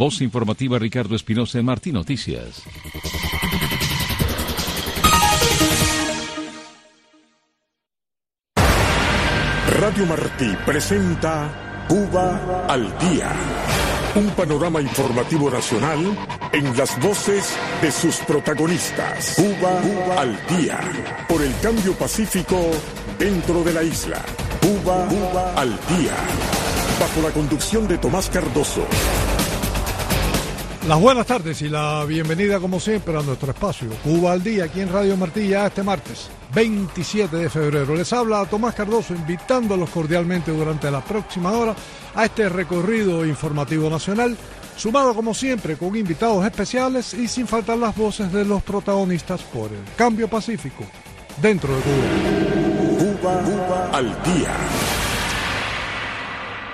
Voz informativa Ricardo Espinosa en Martín Noticias. Radio Martí presenta Cuba al Día. Un panorama informativo nacional en las voces de sus protagonistas. Cuba, al Día. Por el cambio pacífico dentro de la isla. Cuba, al Día. Bajo la conducción de Tomás Cardoso. Las buenas tardes y la bienvenida como siempre a nuestro espacio Cuba al Día aquí en Radio Martilla este martes 27 de febrero. Les habla Tomás Cardoso invitándolos cordialmente durante la próxima hora a este recorrido informativo nacional sumado como siempre con invitados especiales y sin faltar las voces de los protagonistas por el cambio pacífico dentro de Cuba. Cuba, Cuba al Día.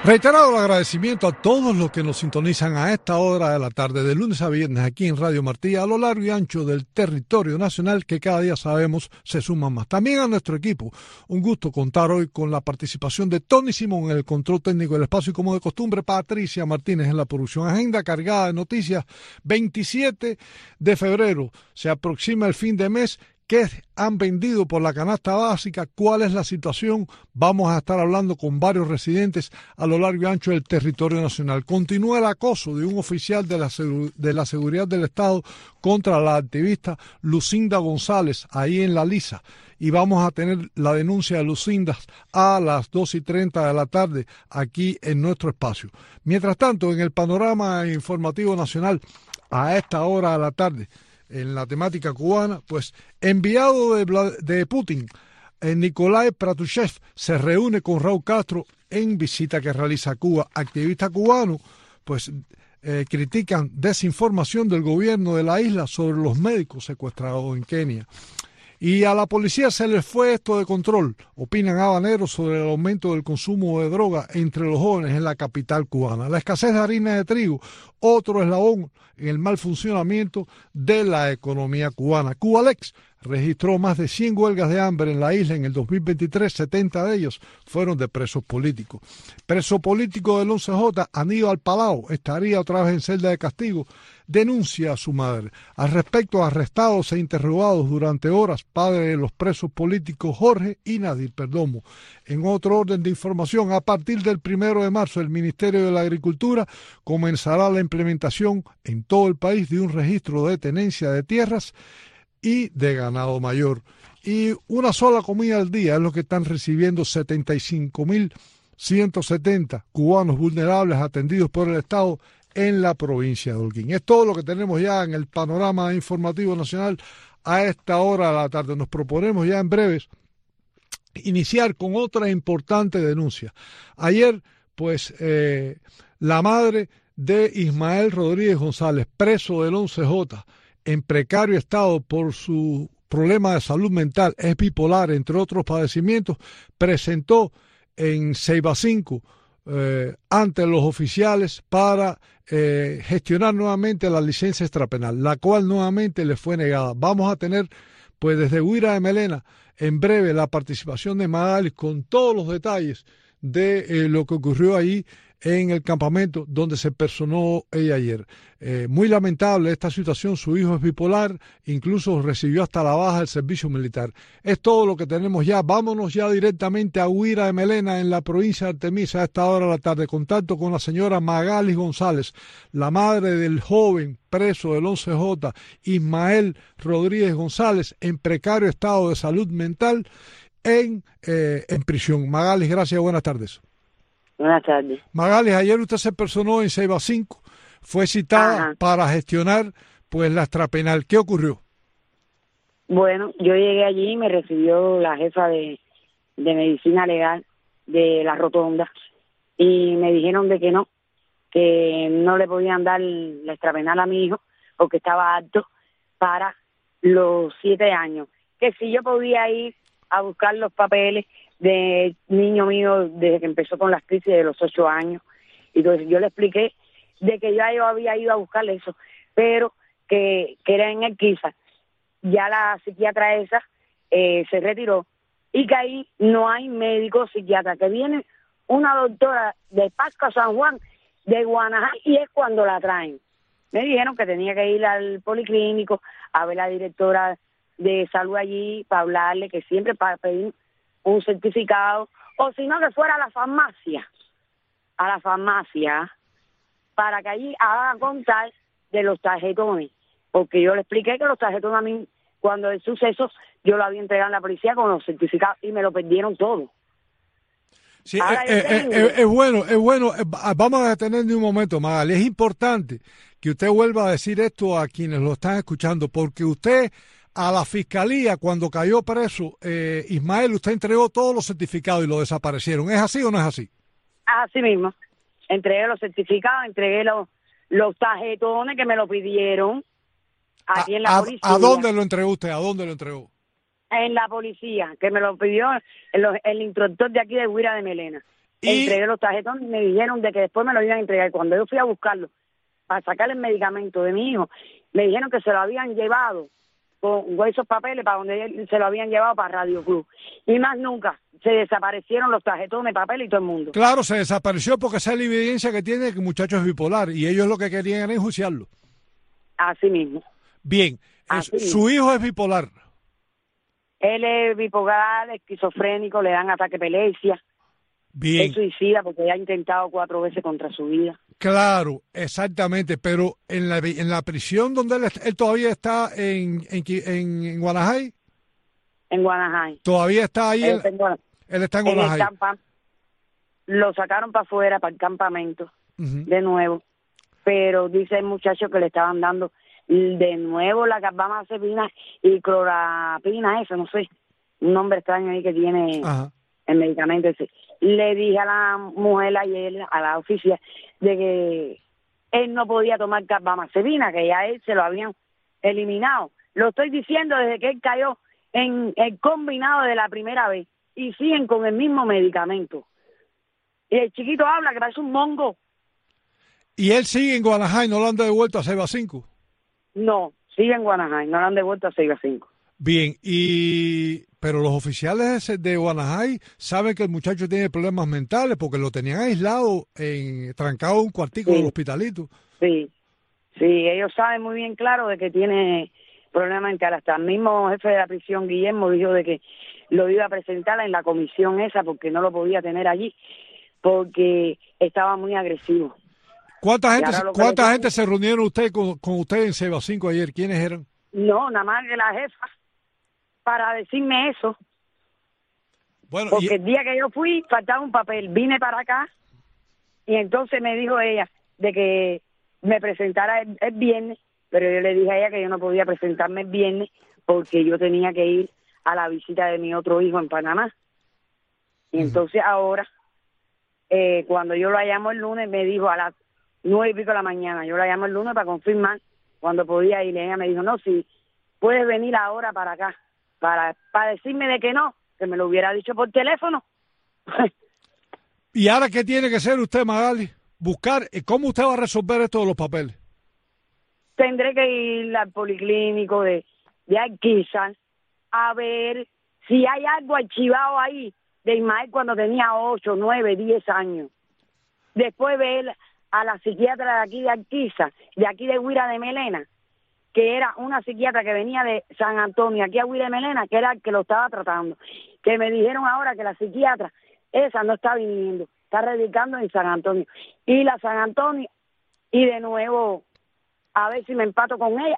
Reiterado el agradecimiento a todos los que nos sintonizan a esta hora de la tarde, de lunes a viernes, aquí en Radio Martí, a lo largo y ancho del territorio nacional, que cada día sabemos se suman más. También a nuestro equipo. Un gusto contar hoy con la participación de Tony Simón en el control técnico del espacio y, como de costumbre, Patricia Martínez en la producción. Agenda cargada de noticias. 27 de febrero. Se aproxima el fin de mes qué han vendido por la canasta básica, cuál es la situación. Vamos a estar hablando con varios residentes a lo largo y ancho del territorio nacional. Continúa el acoso de un oficial de la, de la seguridad del Estado contra la activista Lucinda González, ahí en La Lisa. Y vamos a tener la denuncia de Lucinda a las dos y treinta de la tarde aquí en nuestro espacio. Mientras tanto, en el panorama informativo nacional, a esta hora de la tarde, en la temática cubana, pues enviado de, Putin, eh, Nikolai Pratushev se reúne con Raúl Castro en visita que realiza Cuba. Activistas cubanos, pues eh, critican desinformación del gobierno de la isla sobre los médicos secuestrados en Kenia. Y a la policía se les fue esto de control, opinan habaneros sobre el aumento del consumo de droga entre los jóvenes en la capital cubana. La escasez de harina de trigo, otro eslabón en el mal funcionamiento de la economía cubana. Cubalex registró más de 100 huelgas de hambre en la isla en el 2023, 70 de ellos fueron de presos políticos. Preso político del 11J, Aníbal Palau, estaría otra vez en celda de castigo, denuncia a su madre. Al respecto, arrestados e interrogados durante horas, padre de los presos políticos Jorge y Nadir Perdomo. En otro orden de información, a partir del primero de marzo, el Ministerio de la Agricultura comenzará la implementación en todo el país de un registro de tenencia de tierras y de ganado mayor. Y una sola comida al día es lo que están recibiendo 75.170 cubanos vulnerables atendidos por el Estado en la provincia de Holguín. Es todo lo que tenemos ya en el panorama informativo nacional a esta hora de la tarde. Nos proponemos ya en breves iniciar con otra importante denuncia. Ayer, pues, eh, la madre de Ismael Rodríguez González, preso del 11J, en precario estado por su problema de salud mental, es bipolar, entre otros padecimientos, presentó en Ceiba 5 eh, ante los oficiales para eh, gestionar nuevamente la licencia extrapenal, la cual nuevamente le fue negada. Vamos a tener, pues desde Huira de Melena, en breve la participación de Magalis con todos los detalles de eh, lo que ocurrió ahí en el campamento donde se personó ella ayer. Eh, muy lamentable esta situación, su hijo es bipolar, incluso recibió hasta la baja del servicio militar. Es todo lo que tenemos ya. Vámonos ya directamente a Huira de Melena, en la provincia de Artemisa, a esta hora de la tarde. Contacto con la señora Magali González, la madre del joven preso del 11J, Ismael Rodríguez González, en precario estado de salud mental en, eh, en prisión. Magali, gracias, buenas tardes. Buenas tardes. Magali, ayer usted se personó en Ceiba 5, fue citada para gestionar pues la extrapenal. ¿Qué ocurrió? Bueno, yo llegué allí y me recibió la jefa de, de medicina legal de la rotonda y me dijeron de que no, que no le podían dar la extrapenal a mi hijo porque estaba alto para los siete años, que si yo podía ir a buscar los papeles de niño mío desde que empezó con las crisis de los ocho años. Y entonces yo le expliqué de que ya yo había ido a buscar eso, pero que, que era en el Quisa. Ya la psiquiatra esa eh, se retiró y que ahí no hay médico psiquiatra, que viene una doctora de Pascua San Juan de Guanajay y es cuando la traen. Me dijeron que tenía que ir al policlínico a ver la directora de salud allí para hablarle que siempre para pedir un certificado o si no que fuera a la farmacia, a la farmacia para que allí hagan contar de los tarjetones, porque yo le expliqué que los tarjetones a mí cuando el suceso yo lo había entregado a la policía con los certificados y me lo perdieron todo. Sí, es, bueno, es bueno. Vamos a detener un momento, Magali. Es importante que usted vuelva a decir esto a quienes lo están escuchando, porque usted a la fiscalía, cuando cayó preso eh, Ismael, usted entregó todos los certificados y lo desaparecieron. ¿Es así o no es así? Así mismo. Entregué los certificados, entregué los, los tarjetones que me lo pidieron aquí en la policía. ¿A dónde lo entregó usted? ¿A dónde lo entregó? En la policía, que me lo pidió el, el instructor de aquí de Huira de Melena. Entregué los tarjetones y me dijeron de que después me lo iban a entregar. Cuando yo fui a buscarlo para sacar el medicamento de mi hijo, me dijeron que se lo habían llevado con esos papeles para donde se lo habían llevado para Radio Club. Y más nunca se desaparecieron los tarjetones, papel y todo el mundo. Claro, se desapareció porque esa es la evidencia que tiene que el muchacho es bipolar y ellos lo que querían era enjuiciarlo. Así mismo. Bien, su hijo es bipolar. Él es bipolar, esquizofrénico, le dan ataque epilepsia. Bien. Es suicida porque ha intentado cuatro veces contra su vida. Claro, exactamente, pero en la, en la prisión donde él, todavía está en, en, en, Guanajay. En Guanajay. Todavía está ahí. Él, está en Guanajay. lo sacaron para afuera, para el campamento, de nuevo. Pero dice el muchacho que le estaban dando de nuevo la carbamazepina y clorapina, eso, no sé, un nombre extraño ahí que tiene el medicamento ese le dije a la mujer ayer, a la oficina, de que él no podía tomar carbamazepina, que ya él se lo habían eliminado. Lo estoy diciendo desde que él cayó en el combinado de la primera vez y siguen con el mismo medicamento. Y el chiquito habla que parece un mongo. ¿Y él sigue en Guanajay, no lo han devuelto a Ceiba 5? No, sigue en Guanajay, no lo han devuelto a Ceiba 5. Bien, y pero los oficiales de Guanajay saben que el muchacho tiene problemas mentales porque lo tenían aislado, en, trancado en un cuartico del hospitalito. Sí, sí, ellos saben muy bien claro de que tiene problemas mentales. Hasta el mismo jefe de la prisión, Guillermo, dijo de que lo iba a presentar en la comisión esa porque no lo podía tener allí, porque estaba muy agresivo. ¿Cuánta gente, ¿cuánta gente se reunieron usted con, con usted en Seba 5 ayer? ¿Quiénes eran? No, nada más que la jefa para decirme eso. Bueno, Porque el día que yo fui faltaba un papel, vine para acá y entonces me dijo ella de que me presentara el, viernes, pero yo le dije a ella que yo no podía presentarme el viernes porque yo tenía que ir a la visita de mi otro hijo en Panamá. Y entonces ahora, eh, cuando yo la llamo el lunes, me dijo a las nueve y pico de la mañana, yo la llamo el lunes para confirmar cuando podía ir. Y ella me dijo, no, si puedes venir ahora para acá para, para decirme de que no, que me lo hubiera dicho por teléfono. ¿Y ahora qué tiene que hacer usted, Magali? Buscar, ¿cómo usted va a resolver esto de los papeles? Tendré que ir al policlínico de, de a ver si hay algo archivado ahí de Ismael cuando tenía 8, 9, 10 años. Después ver a la psiquiatra de aquí de Arquiza, de aquí de Huira de Melena, que era una psiquiatra que venía de San Antonio, aquí a William Melena, que era el que lo estaba tratando, que me dijeron ahora que la psiquiatra, esa no está viniendo, está radicando en San Antonio. Y la San Antonio, y de nuevo, a ver si me empato con ella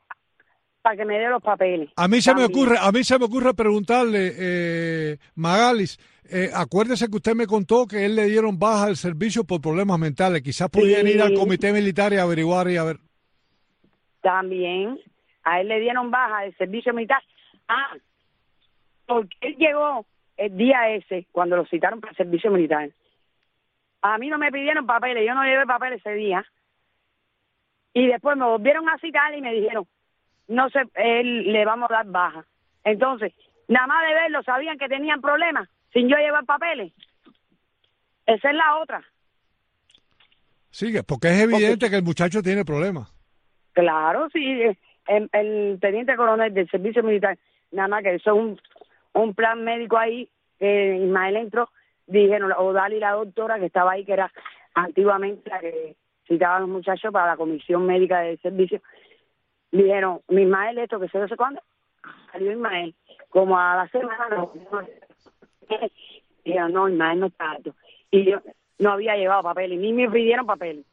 para que me dé los papeles. A mí se me ocurre, a mí se me ocurre preguntarle, eh, Magalis, eh, acuérdese que usted me contó que él le dieron baja al servicio por problemas mentales. Quizás pudieran ir al comité militar y averiguar y a ver. También a él le dieron baja de servicio militar. Ah, porque él llegó el día ese, cuando lo citaron para el servicio militar. A mí no me pidieron papeles, yo no llevé papeles ese día. Y después me volvieron a citar y me dijeron, no sé, él le vamos a dar baja. Entonces, nada más de verlo, sabían que tenían problemas sin yo llevar papeles. Esa es la otra. Sigue, porque es evidente que el muchacho tiene problemas. Claro, sí, eh, el, teniente coronel del servicio militar, nada más que eso es un, plan médico ahí, que Ismael entró, dijeron, o Dali, la doctora que estaba ahí, que era antiguamente la que citaban a los muchachos para la comisión médica del servicio. Dijeron, mi Ismael, esto que sé no sé cuándo, salió Ismael, como a la semana, no, dijeron, no, Ismael no está. Y yo no había llevado papel, ni me pidieron papel.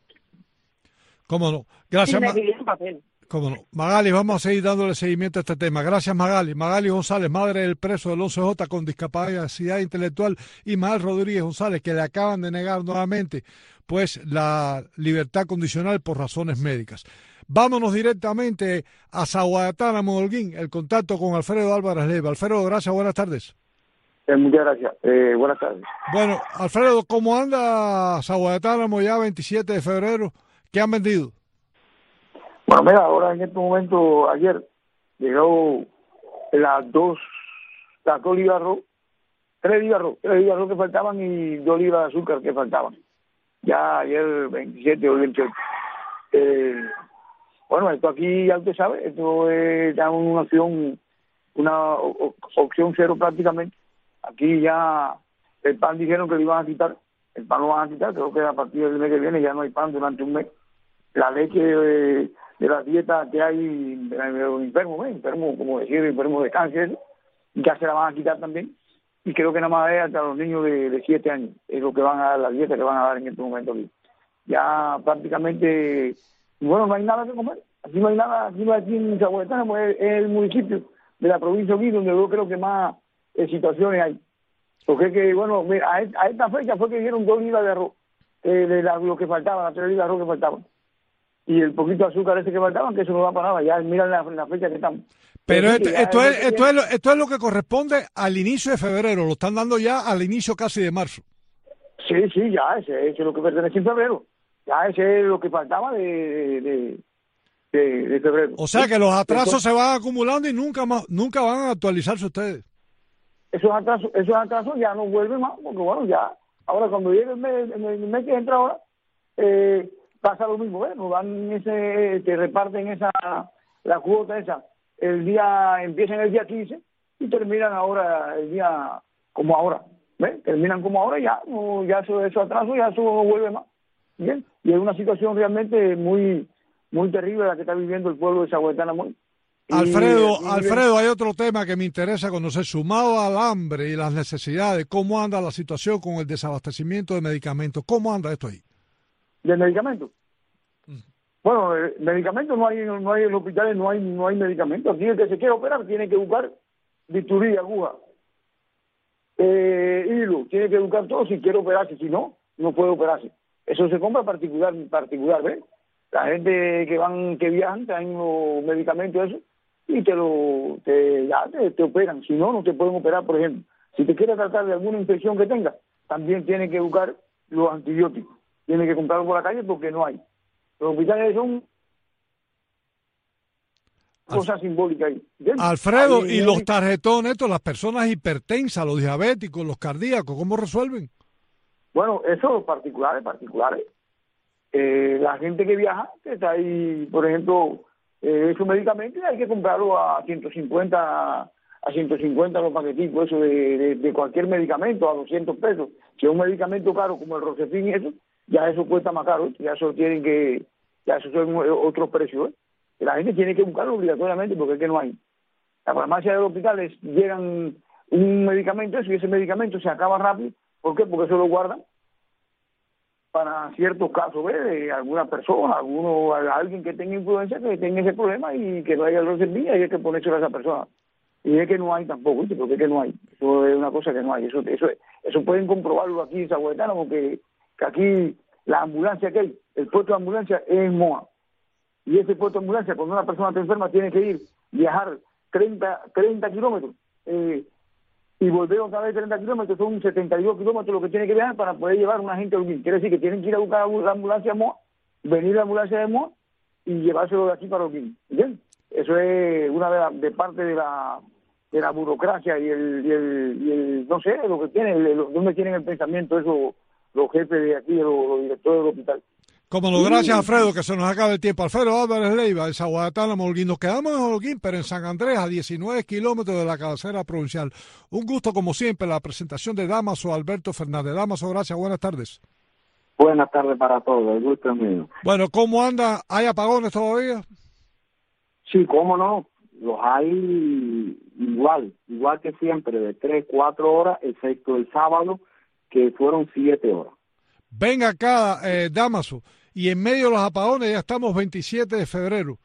¿Cómo no? Gracias. Me papel. Cómo no. Magali, vamos a seguir dándole seguimiento a este tema. Gracias, Magali. Magali González, madre del preso del 11J con discapacidad intelectual, y Magal Rodríguez González, que le acaban de negar nuevamente pues la libertad condicional por razones médicas. Vámonos directamente a Zahuatana, Modolguín, el contacto con Alfredo Álvarez Leiva. Alfredo, gracias, buenas tardes. Eh, muchas gracias. Eh, buenas tardes. Bueno, Alfredo, ¿cómo anda Zahuatánamo ya 27 de febrero? ¿Qué han vendido? Bueno, mira, ahora en este momento, ayer, llegó las dos, las dos libras tres libras tres libras que faltaban y dos libras de azúcar que faltaban. Ya ayer 27 o 28. Eh, bueno, esto aquí ya usted sabe, esto es ya una opción, una opción cero prácticamente. Aquí ya el pan dijeron que lo iban a quitar, el pan lo van a quitar, creo que a partir del mes que viene ya no hay pan durante un mes. La leche de, la dieta que hay enfermos, ¿eh? enfermos, como decir, enfermos de cáncer, ya se la van a quitar también. Y creo que nada más es hasta los niños de, de siete años, es lo que van a dar, la dieta que van a dar en este momento aquí. Ya prácticamente bueno, no hay nada que comer. Aquí no hay nada, aquí, aquí en Zahuetana pues, es, el municipio de la provincia de donde yo creo que más eh, situaciones hay. Porque que, bueno, mira, a, esta fecha fue que dieron dos libras de arroz, eh, de lo que faltaba, las tres libras de arroz que faltaban. Y el poquito de azúcar ese que faltaba, que eso no va para nada, ya miran la, la fecha que estamos. Pero esto, esto, es, esto, es, esto es lo que corresponde al inicio de febrero, lo están dando ya al inicio casi de marzo. Sí, sí, ya, ese, ese es lo que pertenece en febrero. Ya ese es lo que faltaba de, de, febrero. O sea que los atrasos se van acumulando y nunca más, nunca van a actualizarse ustedes. Esos atrasos, esos atrasos ya no vuelven más, porque bueno, ya, ahora cuando llegue el mes, el mes que entra ahora, eh, pasa lo mismo. Nos dan ese, te reparten esa, la cuota esa, el día, empiezan el día 15 y terminan ahora el día como ahora, ¿ves? Terminan como ahora ya, no, ya eso, eso atraso ya eso no vuelve más. Bien, y es una situación realmente muy muy terrible la que está viviendo el pueblo de Zahuetana Alfredo, Alfredo, hay otro tema que me interesa conocer, sumado al hambre y las necesidades, ¿cómo anda la situación con el desabastecimiento de medicamentos? ¿Cómo anda esto ahí? ¿De medicamentos? Bueno, eh, medicamentos no hay, no hay en los hospitales, no hay, no hay medicamentos. Aquí el que se quiere operar tiene que buscar bisturí, aguja, eh, hilo, tiene que buscar todo si quiere operarse, si no, no puede operarse. Eso se compra particular, particular, ¿ves? La gente que van, que viajan, traen los medicamentos eso y te lo, te, ya te, operan. Si no, no te pueden operar, por ejemplo. Si te quieres tratar de alguna infección que tengas, también tienes que buscar los antibióticos. Tienes que comprarlos por la calle porque no hay. Los hospitales son cosas simbólicas ahí. Alfredo, ¿y los tarjetones, estos, las personas hipertensas, los diabéticos, los cardíacos, cómo resuelven? Bueno, eso particulares, particulares. Eh, la gente que viaja, que está ahí, por ejemplo, eh, esos medicamentos hay que comprarlo a 150 a 150 los paquetitos, eso de, cualquier medicamento, a 200 pesos. Si es un medicamento caro como el Rosefin y eso, ya eso cuesta más caro, ya eso tienen que, ya eso son otros precios. ¿eh? La gente tiene que buscarlo obligatoriamente porque es que no hay. La farmacia de los hospitales llegan un medicamento eso y ese medicamento se acaba rápido ¿Por qué? Porque eso lo guardan para ciertos casos, ¿ves? De alguna persona, alguno, alguien que tenga influencia, que tenga ese problema y que no haya los servicios y hay que ponérselo a esa persona. Y es que no hay tampoco. Porque es que no hay. Eso es una cosa que no hay. Eso eso eso pueden comprobarlo aquí en Zahuetano, porque que aquí la ambulancia que hay, el puesto de ambulancia es en Moa. Y ese puesto de ambulancia, cuando una persona está enferma, tiene que ir, viajar 30, 30 kilómetros. Eh, y volver otra vez 30 kilómetros, son 72 kilómetros lo que tiene que viajar para poder llevar a una gente a Quiere decir que tienen que ir a buscar la ambulancia de Moa, venir la ambulancia de Moa y llevárselo de aquí para Urquín. ¿Entiendes? Eso es una de, la, de parte de la de la burocracia y el, y el, y el no sé, lo que tienen, donde tienen el pensamiento esos los jefes de aquí, los directores del hospital. Como no, gracias Alfredo, que se nos acaba el tiempo. Alfredo Álvarez Leiva, de Zaguatana, Molguín. Nos quedamos en Holguín, pero en San Andrés, a 19 kilómetros de la cabecera provincial. Un gusto, como siempre, la presentación de Damaso Alberto Fernández. Damaso, gracias, buenas tardes. Buenas tardes para todos, el gusto es mío. Bueno, ¿cómo anda? ¿Hay apagones todavía? Sí, cómo no, los hay igual, igual que siempre, de tres, cuatro horas, excepto el sábado, que fueron siete horas. Venga acá, eh, Damaso, y en medio de los apagones ya estamos 27 de febrero.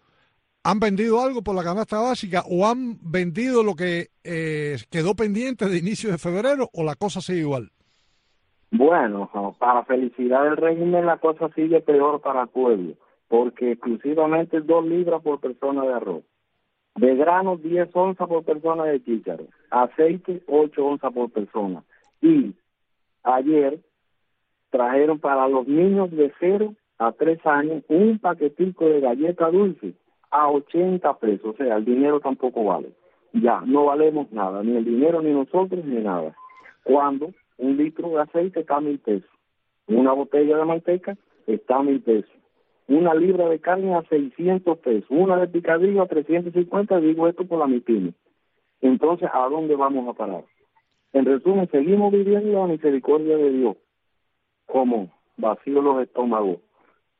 ¿Han vendido algo por la canasta básica o han vendido lo que eh, quedó pendiente de inicio de febrero o la cosa sigue igual? Bueno, para felicidad del régimen la cosa sigue peor para el pueblo, porque exclusivamente dos libras por persona de arroz. De grano 10 onzas por persona de chícharo, aceite 8 onzas por persona. Y ayer trajeron para los niños de 0 a 3 años un paquetico de galleta dulce a 80 pesos, o sea, el dinero tampoco vale. Ya, no valemos nada, ni el dinero, ni nosotros, ni nada. Cuando un litro de aceite está a mil pesos, una botella de manteca está a mil pesos, una libra de carne a 600 pesos, una de picadillo a 350, digo esto por la mitad. Entonces, ¿a dónde vamos a parar? En resumen, seguimos viviendo la misericordia de Dios, como vacío los estómagos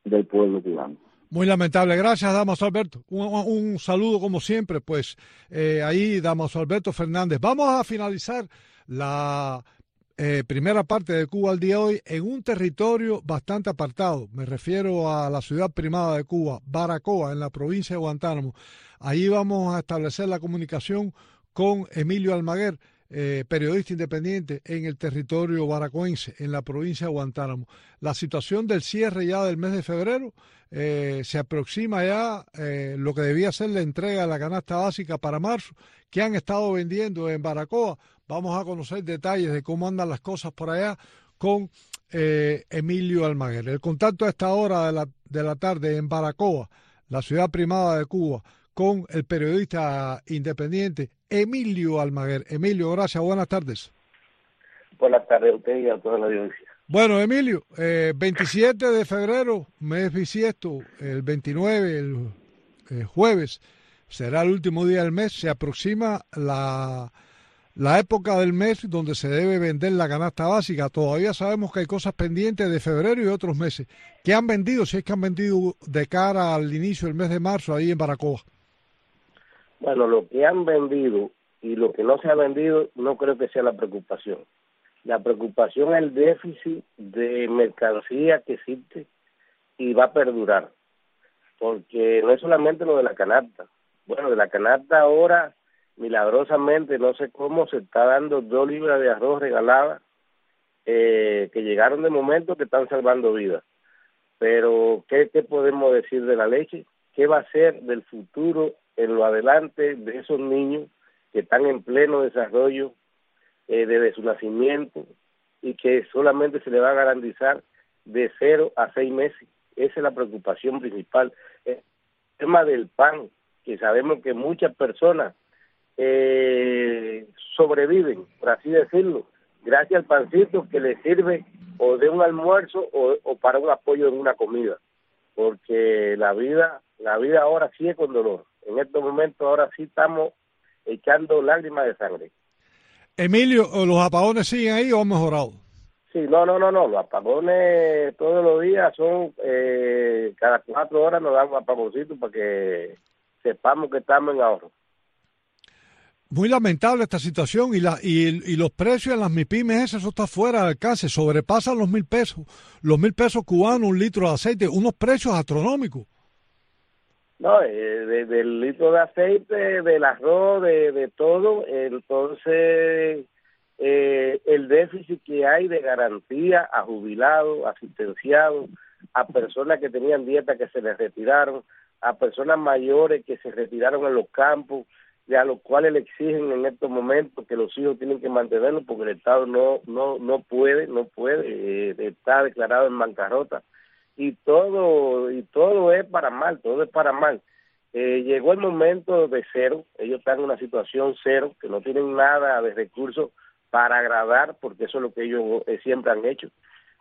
del pueblo cubano. Muy lamentable. Gracias, Damaso Alberto. Un, saludo como siempre, pues eh, ahí Damaso Alberto Fernández. Vamos a finalizar la eh, primera parte de Cuba al día de hoy en un territorio bastante apartado. Me refiero a la ciudad primada de Cuba, Baracoa, en la provincia de Guantánamo. Ahí vamos a establecer la comunicación con Emilio Almaguer, eh, periodista independiente en el territorio baracoense, en la provincia de Guantánamo. La situación del cierre ya del mes de febrero eh, se aproxima ya eh, lo que debía ser la entrega de la canasta básica para marzo, que han estado vendiendo en Baracoa. Vamos a conocer detalles de cómo andan las cosas por allá con Emilio Almaguer. El contacto a esta hora de la, de la tarde en Baracoa, la ciudad primada de Cuba, con el periodista independiente Emilio Almaguer. Emilio, gracias, buenas tardes. Buenas tardes a usted y a toda la audiencia. Bueno, Emilio, eh, 27 de febrero, mes bisiesto, el 29, el, jueves, será el último día del mes, se aproxima la, la época del mes donde se debe vender la canasta básica. Todavía sabemos que hay cosas pendientes de febrero y otros meses. ¿Qué han vendido? Si es que han vendido de cara al inicio del mes de marzo ahí en Baracoa. Bueno, lo que han vendido y lo que no se ha vendido no creo que sea la preocupación. La preocupación es el déficit de mercancía que existe y va a perdurar. Porque no es solamente lo de la canasta. Bueno, de la canasta ahora, milagrosamente, no sé cómo, se está dando dos libras de arroz regaladas eh, que llegaron de momento que están salvando vidas. Pero, ¿qué, ¿qué podemos decir de la leche? ¿Qué va a ser del futuro en lo adelante de esos niños que están en pleno desarrollo eh, desde su nacimiento y que solamente se le va a garantizar de cero a seis meses. Esa es la preocupación principal. El tema del pan, que sabemos que muchas personas eh, sobreviven, por así decirlo, gracias al pancito que les sirve o de un almuerzo o, o para un apoyo en una comida, porque la vida, la vida ahora sí es con dolor en estos momentos ahora sí estamos echando lágrimas de sangre. Emilio, ¿los apagones siguen ahí o han mejorado? Sí, no, no, no, no, los apagones todos los días son, eh, cada cuatro horas nos dan un apagoncito para que sepamos que estamos en ahorro. Muy lamentable esta situación y, la, y, y los precios en las MIPIMES, eso está fuera de alcance, sobrepasan los mil pesos, los mil pesos cubanos, un litro de aceite, unos precios astronómicos. No, eh, del litro de aceite, del arroz, de, de todo, entonces eh, el déficit que hay de garantía a jubilados, asistenciados, a personas que tenían dieta que se les retiraron, a personas mayores que se retiraron en los campos, y a los cuales le exigen en estos momentos que los hijos tienen que mantenerlos porque el Estado no no no puede, no puede, eh, está declarado en bancarrota y todo y todo es para mal, todo es para mal. Eh, llegó el momento de cero, ellos están en una situación cero, que no tienen nada de recursos para agradar, porque eso es lo que ellos eh, siempre han hecho.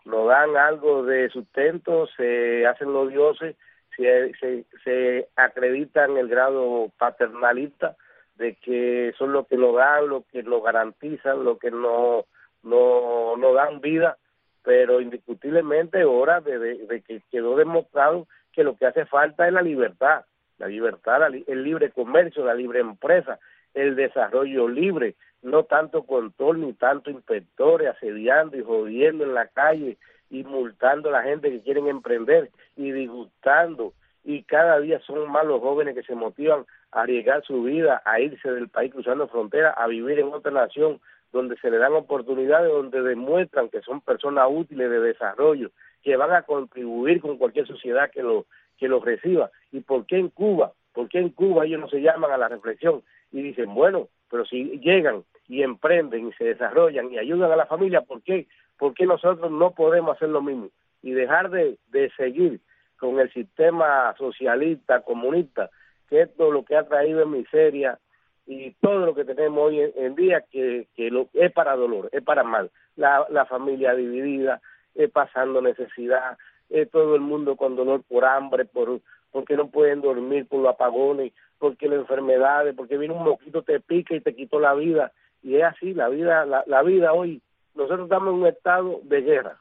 Nos dan algo de sustento, se hacen los dioses, se, se, se acreditan el grado paternalista de que son los que nos dan, lo que nos garantizan, lo que nos, no, nos dan vida pero indiscutiblemente hora de, que quedó demostrado que lo que hace falta es la libertad, la libertad, el libre comercio, la libre empresa, el desarrollo libre, no tanto control ni tanto inspectores asediando y jodiendo en la calle y multando a la gente que quieren emprender y disgustando y cada día son más los jóvenes que se motivan a arriesgar su vida, a irse del país cruzando fronteras, a vivir en otra nación donde se le dan oportunidades, donde demuestran que son personas útiles de desarrollo, que van a contribuir con cualquier sociedad que lo que los reciba. ¿Y por qué en Cuba? ¿Por qué en Cuba ellos no se llaman a la reflexión y dicen, bueno, pero si llegan y emprenden y se desarrollan y ayudan a la familia, ¿por qué? ¿Por qué nosotros no podemos hacer lo mismo? Y dejar de, de seguir con el sistema socialista, comunista, que esto es lo que ha traído en miseria y todo lo que tenemos hoy en, día que, que lo, es para dolor, es para mal. La, la familia dividida, es pasando necesidad, es todo el mundo con dolor por hambre, por porque no pueden dormir por los apagones, porque las enfermedades, porque viene un mosquito, te pica y te quitó la vida. Y es así, la vida, la, la vida hoy, nosotros estamos en un estado de guerra,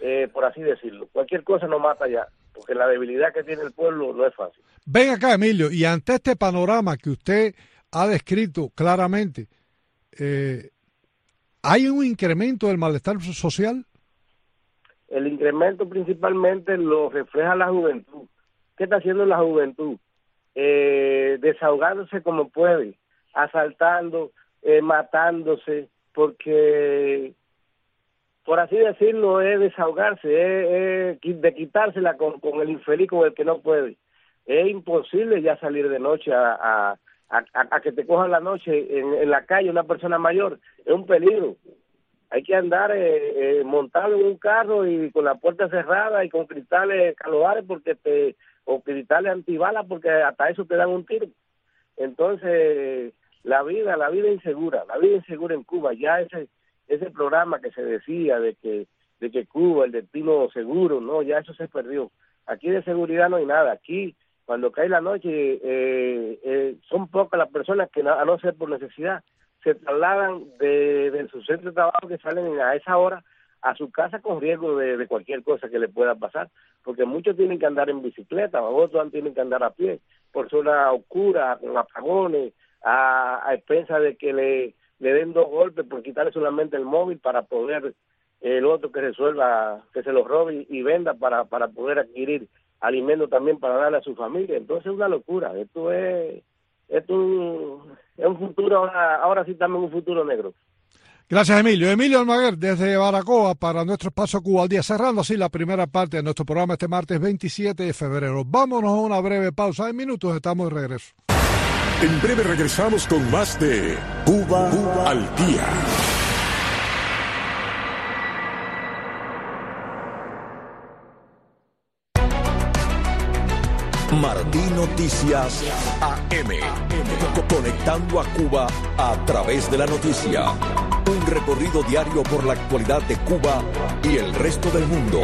eh, por así decirlo. Cualquier cosa nos mata ya porque la debilidad que tiene el pueblo no es fácil. Ven acá, Emilio, y ante este panorama que usted ha descrito claramente, eh, ¿hay un incremento del malestar social? El incremento principalmente lo refleja la juventud. ¿Qué está haciendo la juventud? Eh, desahogándose como puede, asaltando, eh, matándose, porque por así decirlo, es desahogarse, es, de quitársela con, el infeliz con el que no puede. Es imposible ya salir de noche a, a, a, que te cojan la noche en, en, la calle una persona mayor. Es un peligro. Hay que andar eh, eh, montado en un carro y con la puerta cerrada y con cristales caloares porque te o cristales antibalas porque hasta eso te dan un tiro. Entonces, la vida, la vida insegura, la vida insegura en Cuba, ya ese ese programa que se decía de que de que Cuba el destino seguro no ya eso se perdió aquí de seguridad no hay nada aquí cuando cae la noche eh, eh, son pocas las personas que a no ser por necesidad se trasladan de, su centro de trabajo que salen a esa hora a su casa con riesgo de, cualquier cosa que le pueda pasar, porque muchos tienen que andar en bicicleta, otros tienen que andar a pie, por zona oscura, con apagones, a, a expensas de que le den dos golpes por quitarle solamente el móvil para poder el otro que resuelva, que se lo robe y, venda para poder adquirir alimento también para darle a su familia. Entonces es una locura. Esto es, esto un, es un futuro, ahora, ahora sí también un futuro negro. Gracias, Emilio. Emilio Almaguer, desde Baracoa para nuestro espacio Cuba al día, cerrando así la primera parte de nuestro programa este martes 27 de febrero. Vámonos a una breve pausa. En minutos estamos de regreso. En breve regresamos con más de Cuba, Cuba al día. Martín Noticias AM. Conectando a Cuba a través de la noticia. Un recorrido diario por la actualidad de Cuba y el resto del mundo.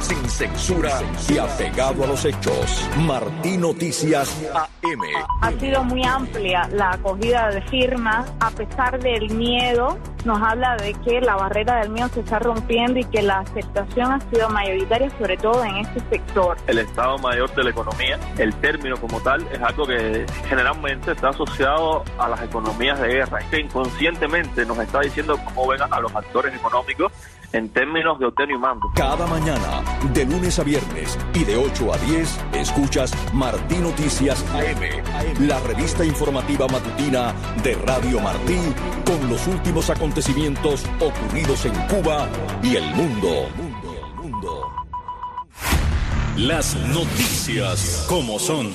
Sin censura y apegado a los hechos. Martín Noticias AM. Ha sido muy amplia la acogida de firmas a pesar del miedo. Nos habla de que la barrera del miedo se está rompiendo y que la aceptación ha sido mayoritaria, sobre todo en este sector. El Estado Mayor de la Economía, el término como tal, es algo que generalmente está asociado a las economías de guerra, que inconscientemente nos está diciendo cómo ven a los actores económicos en términos de obtener y mando. Cada mañana, de lunes a viernes y de 8 a 10, escuchas Martín Noticias AM, la revista informativa matutina de Radio Martí, con los últimos acontecimientos ocurridos en Cuba y el mundo. Las noticias como son.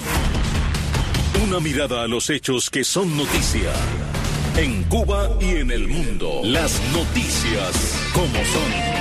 Una mirada a los hechos que son noticia en Cuba y en el mundo. Las noticias como son.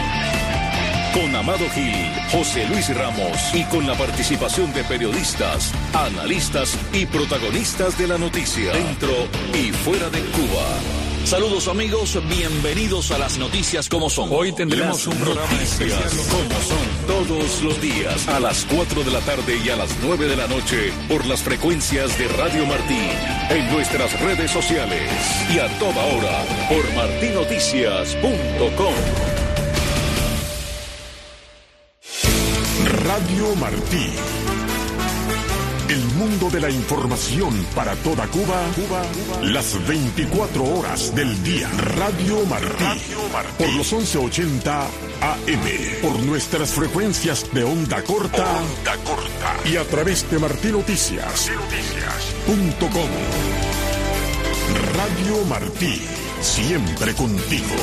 Con Amado Gil, José Luis Ramos y con la participación de periodistas, analistas y protagonistas de la noticia dentro y fuera de Cuba. Saludos amigos, bienvenidos a las noticias como son. Hoy tendremos un programa especial. como son. Todos los días a las 4 de la tarde y a las 9 de la noche por las frecuencias de Radio Martín en nuestras redes sociales. Y a toda hora por martinoticias.com. Radio Martín el mundo de la información para toda Cuba, Cuba, las 24 horas del día. Radio Martí. Por los 1180 AM. Por nuestras frecuencias de onda corta. Onda corta. Y a través de martinoticias.com. Radio Martí. Siempre contigo.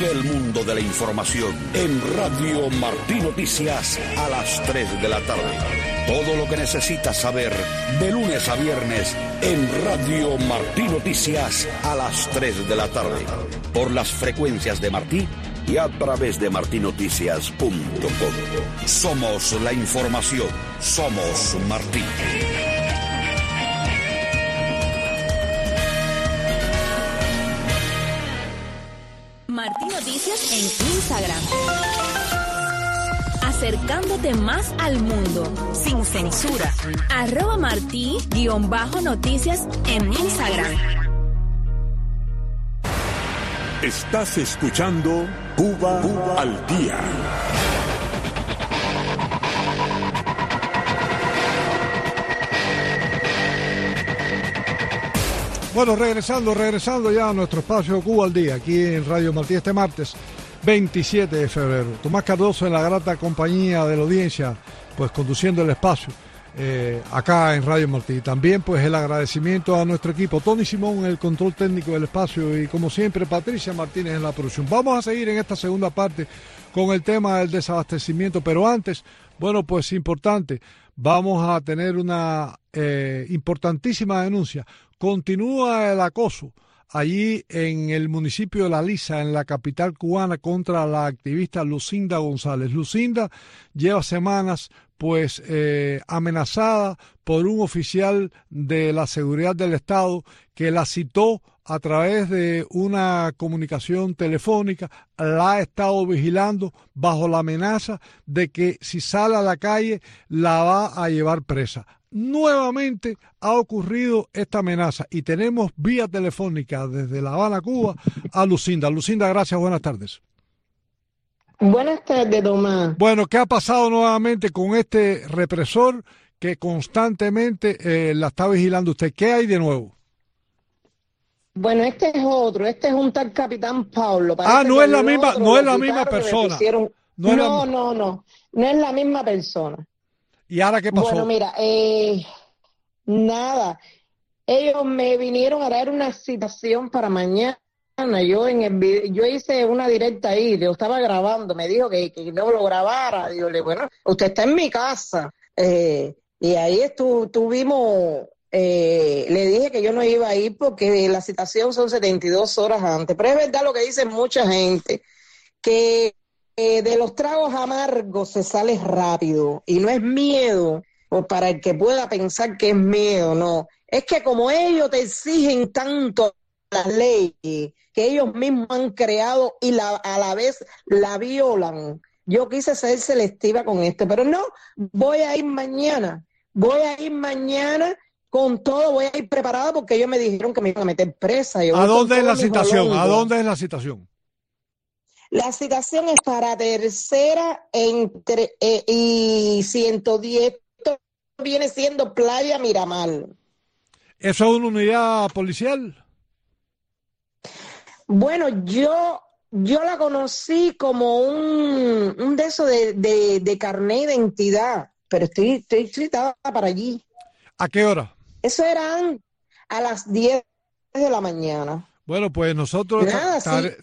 El mundo de la información en Radio Martí Noticias a las 3 de la tarde. Todo lo que necesitas saber de lunes a viernes en Radio Martí Noticias a las 3 de la tarde. Por las frecuencias de Martí y a través de martinoticias.com. Somos la información. Somos. Martí Noticias en Instagram. Acercándote más al mundo, sin censura. Arroba Martí-noticias en Instagram. Estás escuchando Cuba, Cuba al día. Bueno, regresando, regresando ya a nuestro espacio Cuba al día, aquí en Radio Martí este martes 27 de febrero. Tomás Cardoso en la grata compañía de la audiencia, pues conduciendo el espacio eh, acá en Radio Martí. También pues el agradecimiento a nuestro equipo, Tony Simón en el control técnico del espacio y como siempre Patricia Martínez en la producción. Vamos a seguir en esta segunda parte con el tema del desabastecimiento, pero antes, bueno, pues importante, vamos a tener una eh, importantísima denuncia Continúa el acoso allí en el municipio de La Lisa, en la capital cubana, contra la activista Lucinda González. Lucinda lleva semanas pues eh, amenazada por un oficial de la seguridad del Estado que la citó a través de una comunicación telefónica, la ha estado vigilando bajo la amenaza de que si sale a la calle la va a llevar presa nuevamente ha ocurrido esta amenaza y tenemos vía telefónica desde La Habana, Cuba, a Lucinda. Lucinda, gracias, buenas tardes. Buenas tardes, Tomás. Bueno, ¿qué ha pasado nuevamente con este represor que constantemente eh, la está vigilando usted? ¿Qué hay de nuevo? Bueno, este es otro, este es un tal capitán Pablo. ah, no es la misma, no es la misma persona. No, no, no, no, no es la misma persona. ¿Y ahora qué pasó? Bueno, mira, eh, nada. Ellos me vinieron a dar una citación para mañana. Yo en el yo hice una directa ahí, yo estaba grabando, me dijo que, no lo grabara. Digo, bueno, usted está en mi casa. Eh, y ahí estuvimos, eh, le dije que yo no iba a ir porque la citación son 72 horas antes. Pero es verdad lo que dice mucha gente, que eh, de los tragos amargos se sale rápido y no es miedo o para el que pueda pensar que es miedo, no. Es que como ellos te exigen tanto las leyes que ellos mismos han creado y la, a la vez la violan. Yo quise ser selectiva con esto, pero no, voy a ir mañana, voy a ir mañana con todo, voy a ir preparada porque ellos me dijeron que me iban a meter presa. ¿A dónde es la citación? ¿A dónde es la citación? La citación es para tercera entre eh, y 110 viene siendo Playa Miramar. ¿Eso es una unidad policial? Bueno, yo yo la conocí como un, un de eso de, de, de carné de identidad, pero estoy, estoy para allí. ¿A qué hora? Eso eran a las 10 de la mañana. Bueno, pues nosotros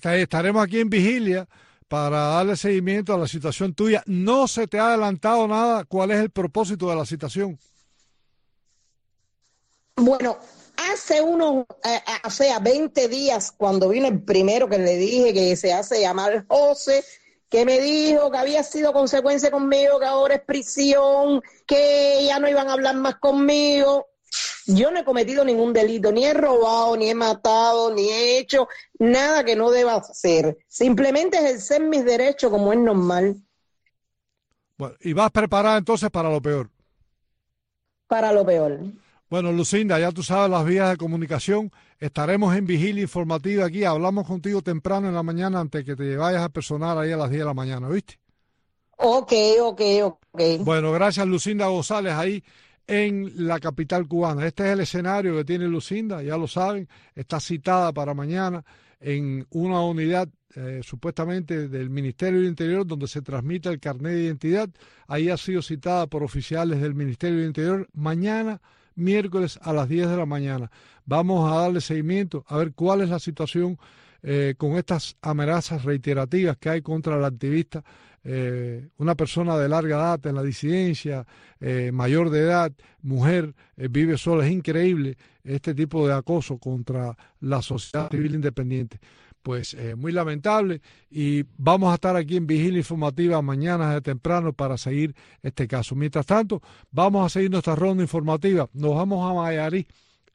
estaremos aquí en vigilia para darle seguimiento a la situación tuya. No se te ha adelantado nada. ¿Cuál es el propósito de la citación? Bueno, hace unos, eh, eh, o sea, 20 días, cuando vino el primero que le dije que se hace llamar José, que me dijo que había sido consecuencia conmigo, que ahora es prisión, que ya no iban a hablar más conmigo. Yo no he cometido ningún delito, ni he robado, ni he matado, ni he hecho nada que no deba hacer. Simplemente ejercer mis derechos como es normal. Bueno, ¿y vas preparada entonces para lo peor? Para lo peor. Bueno, Lucinda, ya tú sabes las vías de comunicación. Estaremos en vigilia informativa aquí. Hablamos contigo temprano en la mañana antes que te vayas a personar ahí a las 10 de la mañana, ¿viste? Ok, ok, ok. Bueno, gracias Lucinda González ahí en la capital cubana. Este es el escenario que tiene Lucinda, ya lo saben, está citada para mañana en una unidad eh, supuestamente del Ministerio del Interior donde se transmite el carnet de identidad. Ahí ha sido citada por oficiales del Ministerio del Interior mañana miércoles a las 10 de la mañana. Vamos a darle seguimiento a ver cuál es la situación eh, con estas amenazas reiterativas que hay contra la activista, eh, una persona de larga edad en la disidencia, eh, mayor de edad, mujer, vive sola. Es increíble este tipo de acoso contra la sociedad civil independiente pues muy lamentable y vamos a estar aquí en Vigilia Informativa mañana de temprano para seguir este caso. Mientras tanto, vamos a seguir nuestra ronda informativa. Nos vamos a Mayarí,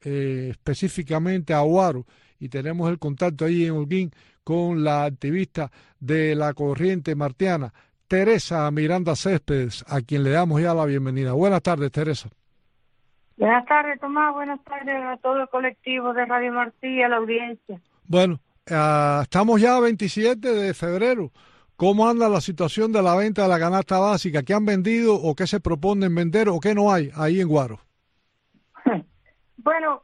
específicamente a Huaro, y tenemos el contacto ahí en Holguín con la activista de la corriente martiana, Teresa Miranda Céspedes, a quien le damos ya la bienvenida. Buenas tardes, Teresa. Buenas tardes, Tomás. Buenas tardes a todo el colectivo de Radio Martí y a la audiencia. Bueno, uh, estamos ya a 27 de febrero. ¿Cómo anda la situación de la venta de la canasta básica? ¿Qué han vendido o qué se proponen vender o qué no hay ahí en Guaro? bueno,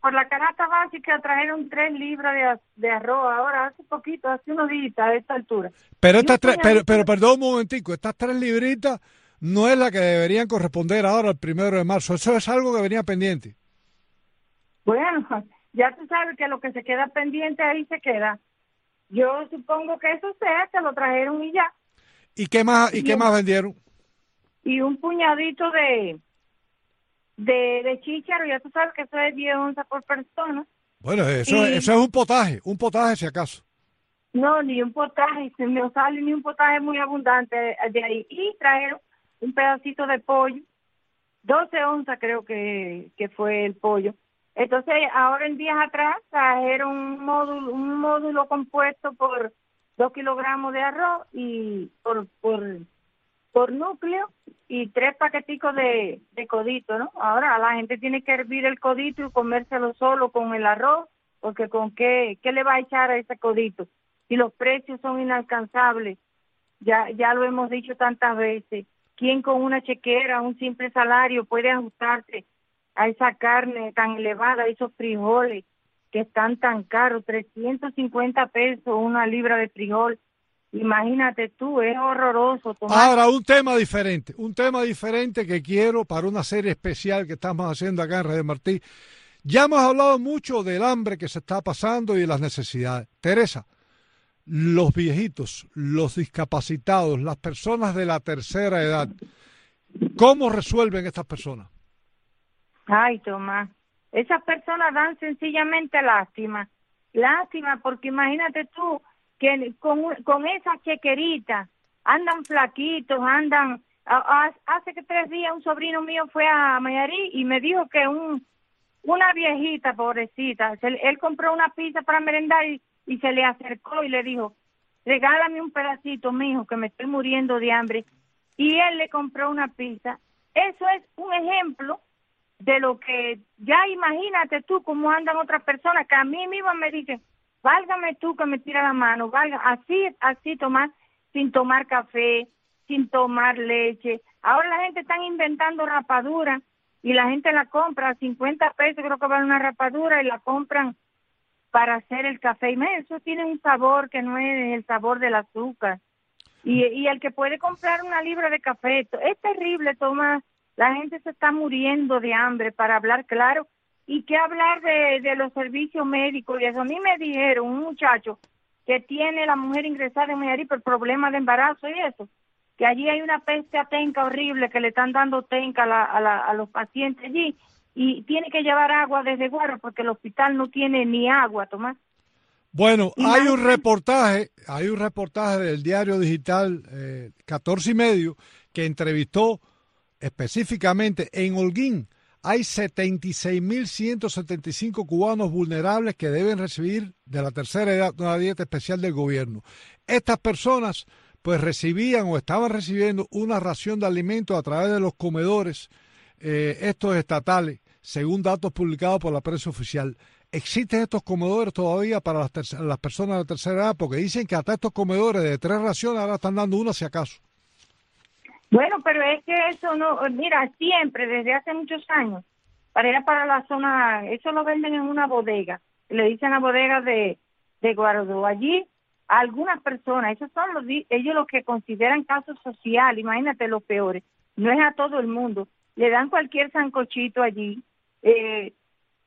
por la canasta básica trajeron tres libras de, arroz ahora, hace poquito, hace unos días a esta altura. Pero, estas tres, pero, pero perdón un momentico, estas tres libritas no es la que deberían corresponder ahora el primero de marzo, eso es algo que venía pendiente. Bueno, ya tú sabes que lo que se queda pendiente ahí se queda. Yo supongo que eso sea, que lo trajeron y ya. ¿Y qué más, y, qué más vendieron? Y un puñadito de, de, de chícharo, ya tú sabes que eso es 10 onzas por persona. Bueno, eso, eso es un potaje, un potaje si acaso. No, ni un potaje, se me sale ni un potaje muy abundante de ahí. Y trajeron un pedacito de pollo, 12 onzas creo que, que fue el pollo. Entonces, ahora en días atrás trajeron un módulo, un módulo compuesto por 2 kilogramos de arroz y por, por por núcleo y tres paqueticos de, codito, ¿no? Ahora la gente tiene que hervir el codito y comérselo solo con el arroz, porque con qué, qué le va a echar a ese codito. Y los precios son inalcanzables, ya, ya lo hemos dicho tantas veces. ¿Quién con una chequera, un simple salario puede ajustarse a esa carne tan elevada, a esos frijoles que están tan caros, 350 pesos una libra de frijol? Imagínate tú, es horroroso. Ahora, un tema diferente, un tema diferente que quiero para una serie especial que estamos haciendo acá en Radio Martí. Ya hemos hablado mucho del hambre que se está pasando y de las necesidades. Teresa, los viejitos, los discapacitados, las personas de la tercera edad, ¿cómo resuelven estas personas? Ay, Tomás, esas personas dan sencillamente lástima. Lástima, porque imagínate tú, que con, con esa chequerita andan flaquitos, andan... hace que tres días un sobrino mío fue a Mayarí y me dijo que un una viejita, pobrecita, él compró una pizza para merendar y, y se le acercó y le dijo, regálame un pedacito, mijo, que me estoy muriendo de hambre. Y él le compró una pizza. Eso es un ejemplo de lo que ya imagínate tú cómo andan otras personas que a mí misma me dicen, válgame tú que me tira la mano, valga, así, así tomar, sin tomar café, sin tomar leche. Ahora la gente está inventando rapadura y la gente la compra a 50 pesos, creo que vale una rapadura y la compran para hacer el café. Y eso tiene un sabor que no es el sabor del azúcar. Y, y el que puede comprar una libra de café, es terrible, Tomás. La gente se está muriendo de hambre, para hablar claro y qué hablar de, de los servicios médicos y eso. A mí me dijeron un muchacho que tiene la mujer ingresada en Mayarí por problemas de embarazo y eso, que allí hay una peste atenca horrible que le están dando tenca a, la, a, los pacientes allí y tiene que llevar agua desde Guaro porque el hospital no tiene ni agua, Tomás. Bueno, hay un reportaje, hay un reportaje del diario digital eh, 14 y medio que entrevistó específicamente en Holguín hay 76.175 cubanos vulnerables que deben recibir de la tercera edad una dieta especial del gobierno. Estas personas pues recibían o estaban recibiendo una ración de alimentos a través de los comedores, eh, estos estatales, según datos publicados por la prensa oficial. ¿Existen estos comedores todavía para las, las personas de tercera edad? Porque dicen que hasta estos comedores de tres raciones ahora están dando una si acaso. Bueno, pero es que eso no, mira, siempre, desde hace muchos años, para ir a para la zona, eso lo venden en una bodega, le dicen la bodega de, de Guardó. Allí, algunas personas, esos son los, ellos los que consideran caso social, imagínate los peores, no es a todo el mundo, le dan cualquier sancochito allí, eh,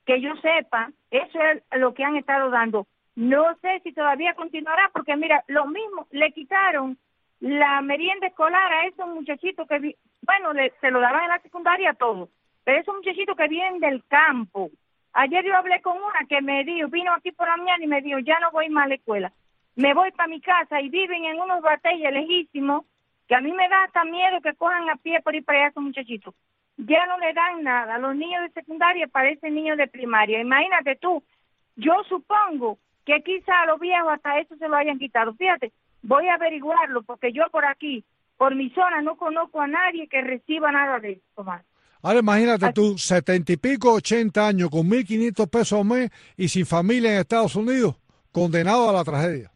que yo sepa, eso es lo que han estado dando. No sé si todavía continuará, porque mira, lo mismo, le quitaron la merienda escolar a esos muchachitos que, bueno, se lo daban en la secundaria a todos, pero esos muchachitos que vienen del campo. Ayer yo hablé con una que me dijo, vino aquí por la mañana y me dijo, ya no voy más a la escuela, me voy para mi casa y viven en unos batallas lejísimos que a mí me da hasta miedo que cojan a pie por ir para allá esos muchachitos. Ya no le dan nada, los niños de secundaria parecen niños de primaria. Imagínate tú, yo supongo que quizá a los viejos hasta eso se lo hayan quitado. Fíjate, Voy a averiguarlo porque yo por aquí, por mi zona, no conozco a nadie que reciba nada de esto más. Ahora imagínate tú, setenta y pico, ochenta años, con mil quinientos pesos al mes y sin familia en Estados Unidos, condenado a la tragedia.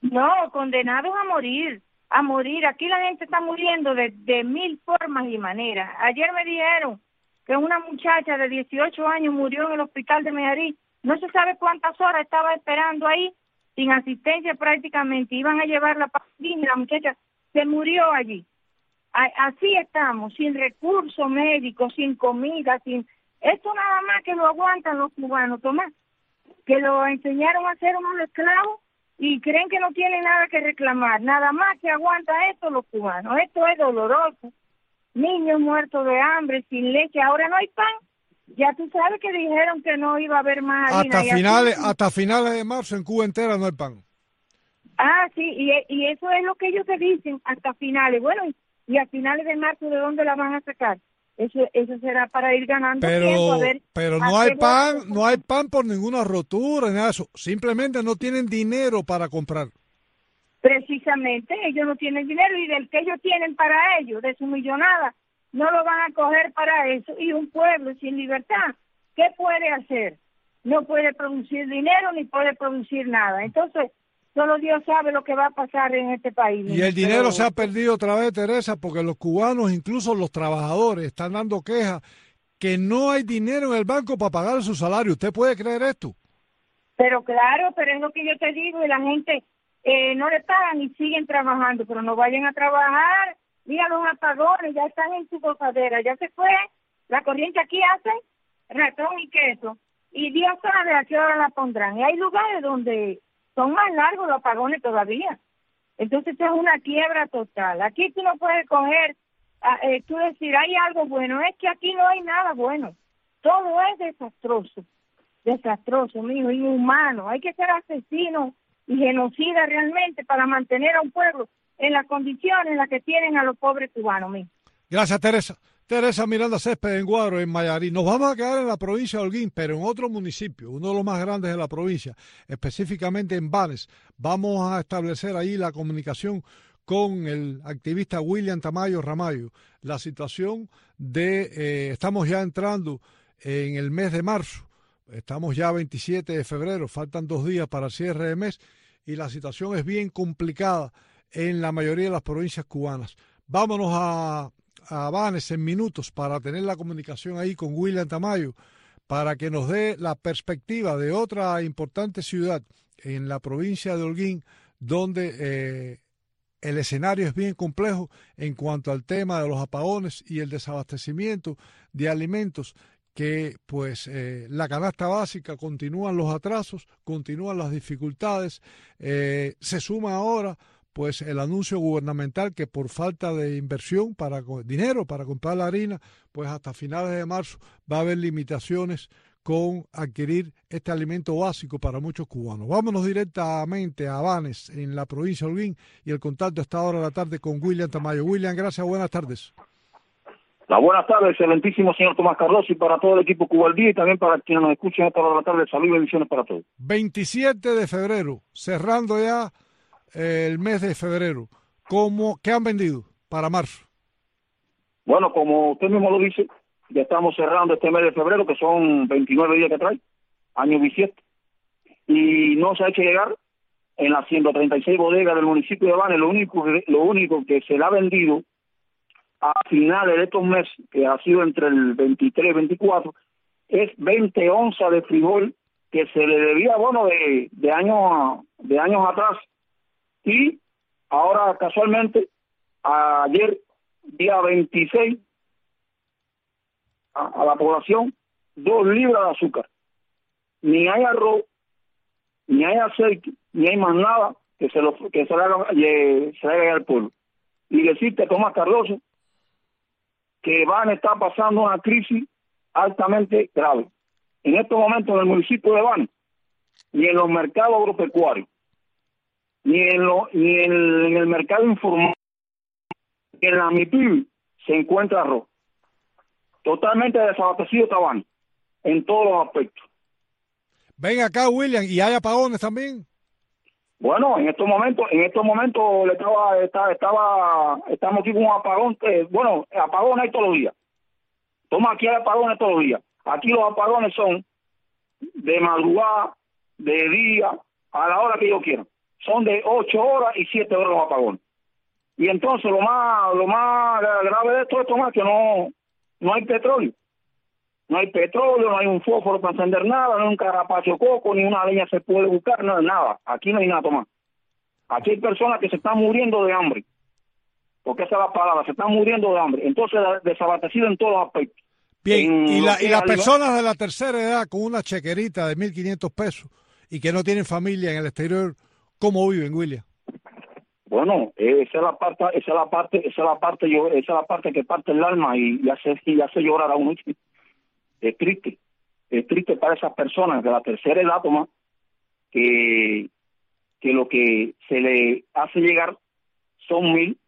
No, condenados a morir, a morir. Aquí la gente está muriendo de, de mil formas y maneras. Ayer me dijeron que una muchacha de 18 años murió en el hospital de Mejarí. No se sabe cuántas horas estaba esperando ahí sin asistencia prácticamente, iban a llevar la y la muchacha se murió allí. Así estamos, sin recursos médicos, sin comida, sin... Esto nada más que lo aguantan los cubanos, Tomás, que lo enseñaron a ser unos esclavos y creen que no tienen nada que reclamar, nada más que aguanta esto los cubanos. Esto es doloroso. Niños muertos de hambre, sin leche, ahora no hay pan ya tú sabes que dijeron que no iba a haber más Hasta finales, hasta finales de marzo en Cuba entera no hay pan. Ah, sí, y, y eso es lo que ellos te dicen, hasta finales. Bueno, y, a finales de marzo, ¿de dónde la van a sacar? Eso, eso será para ir ganando pero, tiempo. pero no hay pan, no hay pan por ninguna rotura, ni eso. Simplemente no tienen dinero para comprar. Precisamente, ellos no tienen dinero y del que ellos tienen para ellos, de su millonada, no lo van a coger para eso. Y un pueblo sin libertad, ¿qué puede hacer? No puede producir dinero ni puede producir nada. Entonces, solo Dios sabe lo que va a pasar en este país. Y el dinero se ha perdido otra vez, Teresa, porque los cubanos, incluso los trabajadores, están dando quejas que no hay dinero en el banco para pagar su salario. ¿Usted puede creer esto? Pero claro, pero es lo que yo te digo y la gente eh, no le pagan y siguen trabajando, pero no vayan a trabajar Mira los apagones, ya están en su gozadera, ya se fue. La corriente aquí hace ratón y queso. Y Dios sabe a qué hora la pondrán. Y hay lugares donde son más largos los apagones todavía. Entonces es una quiebra total. Aquí tú no puedes coger, eh, tú decir, hay algo bueno. Es que aquí no hay nada bueno. Todo es desastroso. Desastroso, mijo, inhumano. Hay que ser asesino y genocida realmente para mantener a un pueblo en las condiciones en las que tienen a los pobres cubanos. Gracias, Teresa. Teresa Miranda Césped en Guaro, en Mayarí. Nos vamos a quedar en la provincia de Holguín, pero en otro municipio, uno de los más grandes de la provincia, específicamente en Banes. Vamos a establecer ahí la comunicación con el activista William Tamayo Ramayo. La situación de, eh, estamos ya entrando en el mes de marzo, estamos ya 27 de febrero, faltan dos días para el cierre de mes y la situación es bien complicada en la mayoría de las provincias cubanas. Vámonos a, a Vanes en minutos para tener la comunicación ahí con William Tamayo para que nos dé la perspectiva de otra importante ciudad en la provincia de Holguín, donde eh, el escenario es bien complejo en cuanto al tema de los apagones y el desabastecimiento de alimentos que pues eh, la canasta básica continúan los atrasos, continúan las dificultades, eh, se suma ahora pues el anuncio gubernamental que por falta de inversión para dinero para comprar la harina, pues hasta finales de marzo va a haber limitaciones con adquirir este alimento básico para muchos cubanos. Vámonos directamente a Vanes, en la provincia de Holguín, y el contacto está ahora de la tarde con William Tamayo. William, gracias, buenas tardes. La buenas tardes, excelentísimo señor Tomás Carlos, y para todo el equipo Cubaldía y también para quienes nos escuchan esta hora de la tarde. Salud y bendiciones para todos. 27 de febrero, cerrando ya el mes de febrero. ¿Cómo, ¿Qué han vendido para marzo? Bueno, como usted mismo lo dice, ya estamos cerrando este mes de febrero, que son 29 días que trae, año bisiesto, y no se ha hecho llegar en las 136 bodegas del municipio de Bane, lo único, lo único que se le ha vendido a finales de estos meses, que ha sido entre el 23 y 24, es 20 onzas de frijol que se le debía, bueno, de, de, años, de años atrás. Y ahora, casualmente, ayer, día 26, a, la población, dos libras de azúcar. Ni hay arroz, ni hay aceite, ni hay más nada que se lo que se le haga, al pueblo. Y decirte, Tomás Cardoso, que van a estar pasando una crisis altamente grave. En estos momentos en el municipio de Van, ni en los mercados agropecuarios, ni en, lo, ni en, el mercado informal, en la MIPIB se encuentra arroz. Totalmente desabastecido Tabán, en todos los aspectos. Ven acá, William, ¿y hay apagones también? Bueno, en estos momentos, en estos momentos le estaba, estaba, estaba estamos aquí con un apagón, bueno, apagones hay todos los días. Toma, aquí hay apagones todos los días. Aquí los apagones son de madrugada, de día, a la hora que yo quiera. Son de ocho horas y siete horas los apagones. Y entonces lo más, lo más grave de esto es tomar que no, no hay petróleo. No hay petróleo, no hay un fósforo para encender nada, no hay un carapacho coco, ni una leña se puede buscar, nada, nada. Aquí no hay nada, tomar. Aquí hay personas que se están muriendo de hambre. Porque esa es la palabra, se están muriendo de hambre. Entonces, desabastecido en todos los aspectos. Bien, y, la, y las personas de la tercera edad con una chequerita de 1.500 pesos y que no tienen familia en el exterior, ¿cómo viven, William? Bueno, esa es la parte, esa es la parte, esa es la parte, yo, esa es la parte que parte el alma y hace, y hace llorar a uno es triste, es triste para esas personas de la tercera edad, Tomás, que, que lo que se le hace llegar son mil,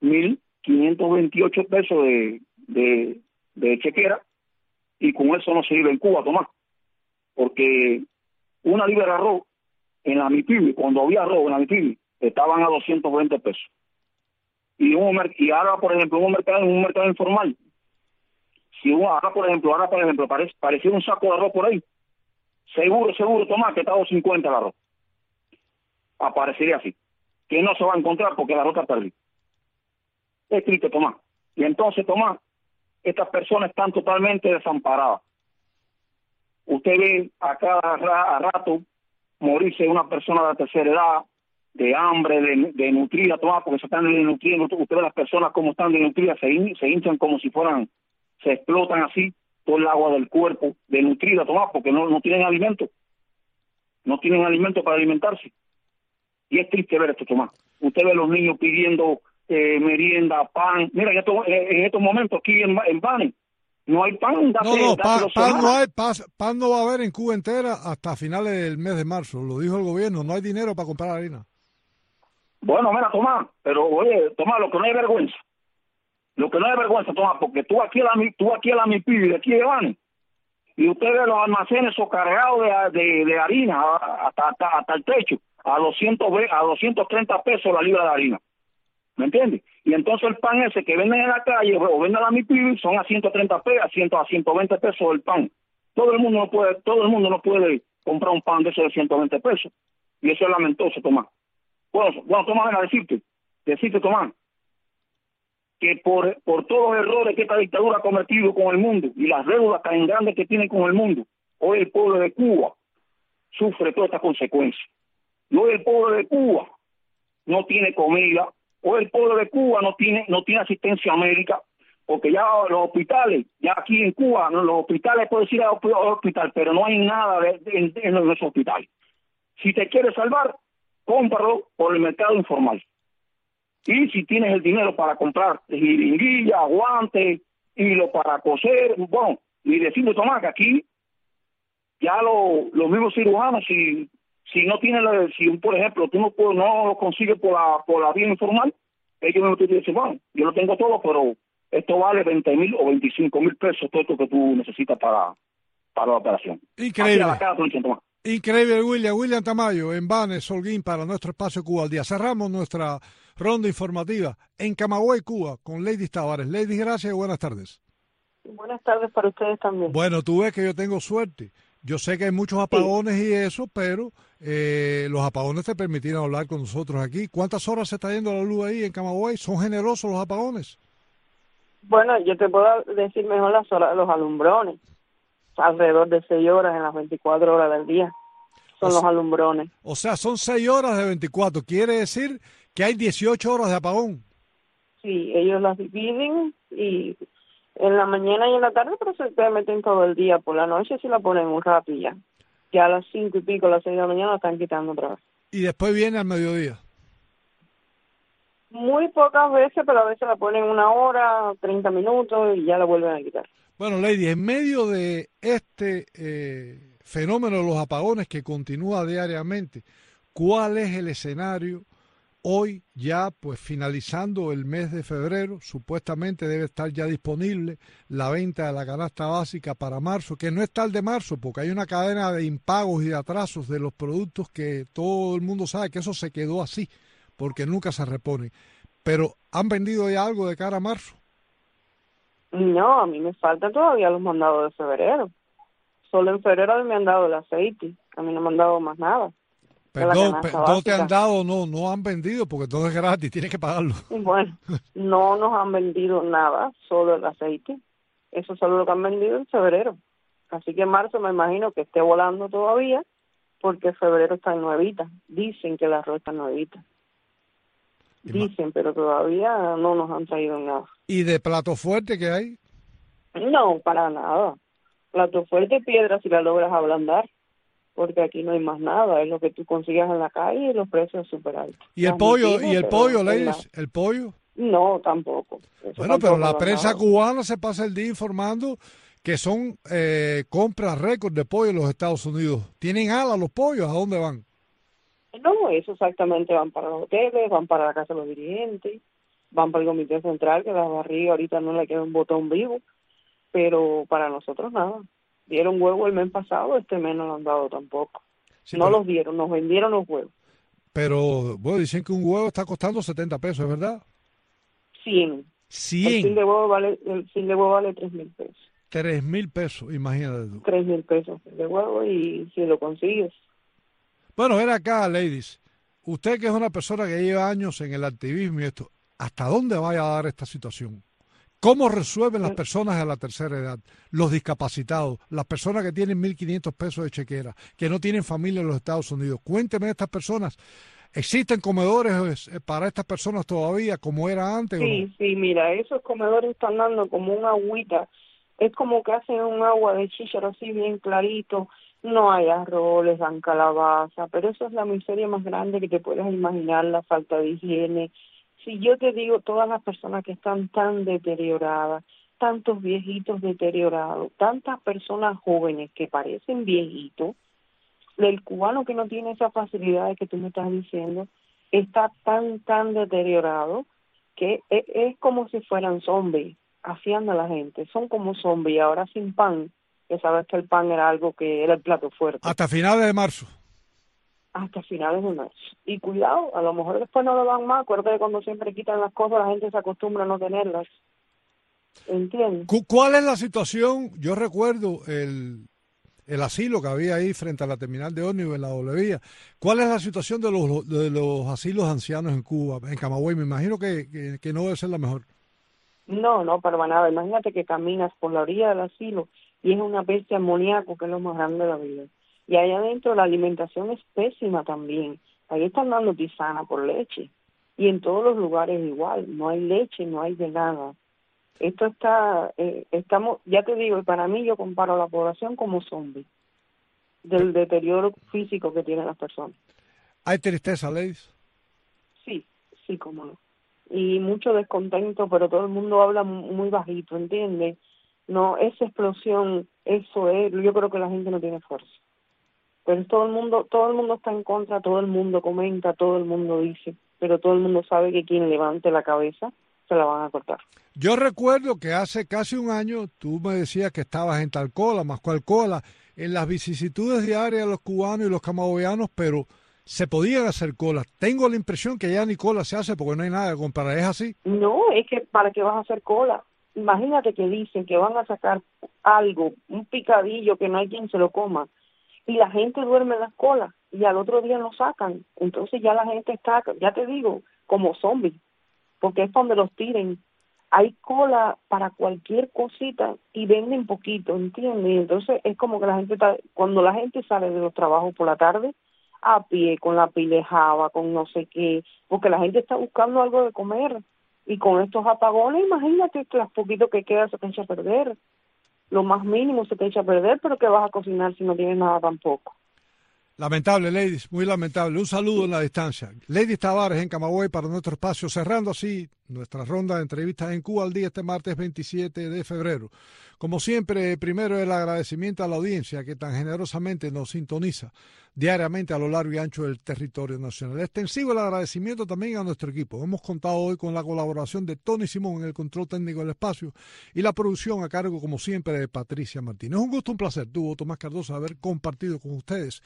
mil quinientos veintiocho pesos de, de, de chequera y con eso no se vive en Cuba, Tomás, porque una libra de arroz en la MIPIBI, cuando había arroz en la MIPIBI, estaban a 220 pesos. Y, un, y ahora, por ejemplo, un mercado, un mercado informal, si uno, ahora por ejemplo, ahora por ejemplo, parece, parecía un saco de arroz por ahí, seguro, seguro, Tomás, que está a 250 el arroz. Aparecería así. Que no se va a encontrar porque la arroz está perdido. Es triste, Tomás. Y entonces, Tomás, estas personas están totalmente desamparadas. Usted ve a cada rato morirse una persona de tercera edad, de hambre, de, de nutrida, Tomás, porque se están desnutriendo. Usted ve las personas como están desnutridas, se, se hinchan como si fueran se explotan así todo el agua del cuerpo, de nutrida, Tomás, porque no, no tienen alimento. No tienen alimento para alimentarse. Y es triste ver esto, Tomás. Usted ve a los niños pidiendo eh, merienda, pan. Mira, en estos, en estos momentos aquí en, en Bani, no hay pan. no, no, pan, pan no hay, pan, no va a haber en Cuba entera hasta finales del mes de marzo. Lo dijo el gobierno, no hay dinero para comprar harina. Bueno, mira, Tomás, pero oye, Tomás, lo que no hay vergüenza lo que no es vergüenza, Tomás, porque tú aquí a la, tú aquí a la de aquí de Bani, y usted ve los almacenes cargados de, de, harina hasta, hasta, hasta, el techo, a 200, a 230 pesos la libra de harina. ¿Me entiendes? Y entonces el pan ese que venden en la calle o venden a la MIPIB son a 130 pesos, a, 100, a 120 pesos el pan. Todo el mundo no puede, todo el mundo no puede comprar un pan de esos de 120 pesos. Y eso es lamentoso, Tomás. Bueno, bueno Tomás, ven a decirte, decirte, Tomás, que por, por todos los errores que esta dictadura ha cometido con el mundo y las deudas tan grandes que tiene con el mundo, hoy el pueblo de Cuba sufre todas estas consecuencias. Hoy el pueblo de Cuba no tiene comida, hoy el pueblo de Cuba no tiene, no tiene asistencia médica, porque ya los hospitales, ya aquí en Cuba, los hospitales puedes ir al hospital, pero no hay nada de, en, en los hospitales. Si te quieres salvar, cómpralo por el mercado informal. Y si tienes el dinero para comprar jiringuilla, guantes, hilo para coser, bueno, y decirle, Tomás, que aquí ya lo, los mismos cirujanos, si si no tiene la, si por ejemplo tú no, no lo consigues por la, por la vía informal, ellos me te dicen, bueno, yo lo tengo todo, pero esto vale 20 mil o 25 mil pesos, todo esto que tú necesitas para, para la operación. Increíble. Increíble, William. William Tamayo, en Banes, Solguín, para nuestro espacio Cuba al día. Cerramos nuestra ronda informativa en Camagüey, Cuba, con Lady Tavares. Lady, gracias y buenas tardes. Buenas tardes para ustedes también. Bueno, tú ves que yo tengo suerte. Yo sé que hay muchos apagones y eso, pero eh, los apagones te permitieron hablar con nosotros aquí. ¿Cuántas horas se está yendo la luz ahí en Camagüey? ¿Son generosos los apagones? Bueno, yo te puedo decir mejor las horas de los alumbrones. Alrededor de seis horas en las 24 horas del día. Son los alumbrones. O sea, son seis horas de 24. Quiere decir que hay 18 horas de apagón. Sí, ellos las dividen y en la mañana y en la tarde, pero se meten todo el día. Por la noche si la ponen un rato y ya. Ya a las cinco y pico, a las seis de la mañana la están quitando otra vez. Y después viene al mediodía. Muy pocas veces, pero a veces la ponen una hora, 30 minutos y ya la vuelven a quitar. Bueno, Lady, en medio de este eh, fenómeno de los apagones que continúa diariamente, ¿cuál es el escenario hoy ya pues finalizando el mes de febrero? Supuestamente debe estar ya disponible la venta de la canasta básica para marzo, que no está el de marzo porque hay una cadena de impagos y de atrasos de los productos que todo el mundo sabe que eso se quedó así porque nunca se repone. Pero ¿han vendido ya algo de cara a marzo? No, a mí me faltan todavía los mandados de febrero. Solo en febrero me han dado el aceite, a mí no me han dado más nada. Perdón, no te han dado, no, no han vendido porque todo es gratis, tienes que pagarlo. Bueno, no nos han vendido nada, solo el aceite. Eso solo lo que han vendido en febrero. Así que en marzo me imagino que esté volando todavía porque febrero está en nuevita. Dicen que la arroz está nuevita. Dicen, pero todavía no nos han traído nada. ¿Y de plato fuerte que hay? No, para nada. Plato fuerte, piedra si la logras ablandar, porque aquí no hay más nada. Es lo que tú consigues en la calle y los precios súper altos. ¿Y el pollo, y el pollo, ladies? ¿El pollo? No, tampoco. bueno, pero la prensa cubana se pasa el día informando que son eh, compras récord de pollo en los Estados Unidos. ¿Tienen alas los pollos? ¿A dónde van? No, eso exactamente van para los hoteles, van para la casa de los dirigentes, van para el comité central, que la barriga ahorita no le queda un botón vivo, pero para nosotros nada. Dieron huevo el mes pasado, este mes no lo han dado tampoco. no los dieron, nos vendieron los huevos. Pero, bueno, dicen que un huevo está costando 70 pesos, ¿es verdad? 100. 100. El fin de huevo vale, el fin de huevo vale 3 mil pesos. 3 mil pesos, imagínate tú. 3 mil pesos de huevo y si lo consigues bueno, ven acá, ladies. Usted que es una persona que lleva años en el activismo y esto, ¿hasta dónde vaya a dar esta situación? ¿Cómo resuelven las personas de la tercera edad, los discapacitados, las personas que tienen 1.500 pesos de chequera, que no tienen familia en los Estados Unidos? Cuénteme de estas personas. ¿Existen comedores eh, para estas personas todavía como era antes? Sí, sí, mira, esos comedores están dando como una agüita. Es como que hacen un agua de chícharo así bien clarito no hay arroz, les dan calabaza, pero eso es la miseria más grande que te puedes imaginar, la falta de higiene. Si yo te digo todas las personas que están tan deterioradas, tantos viejitos deteriorados, tantas personas jóvenes que parecen viejitos, el cubano que no tiene esa facilidad que tú me estás diciendo, está tan, tan deteriorado que es, es como si fueran zombies, haciendo a la gente, son como zombies, ahora sin pan, que sabes que el pan era algo que era el plato fuerte. Hasta finales de marzo. Hasta finales de marzo. Y cuidado, a lo mejor después no lo van más. Acuérdate que cuando siempre quitan las cosas, la gente se acostumbra a no tenerlas. ¿Entiendes? ¿Cuál es la situación? Yo recuerdo el, el asilo que había ahí frente a la terminal de ómnibus en la doble ¿Cuál es la situación de los, de los asilos ancianos en Cuba, en Camagüey? Me imagino que, que no debe ser la mejor. No, no, para nada. Imagínate que caminas por la orilla del asilo y es una bestia amoníaco que es lo más grande de la vida. Y ahí adentro la alimentación es pésima también. Ahí están dando tisana por leche. Y en todos los lugares igual, no hay leche, no hay de nada. Esto está, eh, estamos, ya te digo, para mí yo comparo a la población como zombie, del deterioro físico que tienen las personas. ¿Hay tristeza, Leis? Sí, sí, como no. Y mucho descontento, pero todo el mundo habla muy bajito, ¿entiendes? no esa explosión eso es yo creo que la gente no tiene fuerza pero todo el mundo todo el mundo está en contra todo el mundo comenta todo el mundo dice pero todo el mundo sabe que quien levante la cabeza se la van a cortar yo recuerdo que hace casi un año tú me decías que estabas en Talcola más cola en las vicisitudes diarias de los cubanos y los camagüeyanos pero se podían hacer colas. Tengo la impresión que ya ni cola se hace porque no hay nada de comprar. ¿Es así? No, es que ¿para qué vas a hacer cola? imagínate que dicen que van a sacar algo, un picadillo que no hay quien se lo coma, y la gente duerme en las colas y al otro día lo sacan. Entonces ya la gente está, ya te digo, como zombies, porque es donde los tiren. Hay cola para cualquier cosita y venden poquito, ¿entiendes? Entonces es como que la gente está, cuando la gente sale de los trabajos por la tarde, a pie, con la pilejaba, con no sé qué, porque la gente está buscando algo de comer. Y con estos apagones, imagínate las poquito que queda se te echa a perder. Lo más mínimo se te echa a perder, pero que vas a cocinar si no tienes nada tampoco. Lamentable, ladies, muy lamentable. Un saludo en la distancia. Lady Tavares en Camagüey para nuestro espacio, cerrando así nuestra ronda de entrevistas en Cuba al día este martes 27 de febrero. Como siempre, primero el agradecimiento a la audiencia que tan generosamente nos sintoniza diariamente a lo largo y ancho del territorio nacional. Extensivo el agradecimiento también a nuestro equipo. Hemos contado hoy con la colaboración de Tony Simón en el control técnico del espacio y la producción a cargo, como siempre, de Patricia Martínez. Un gusto, un placer, tuvo Tomás Cardoso, haber compartido con ustedes,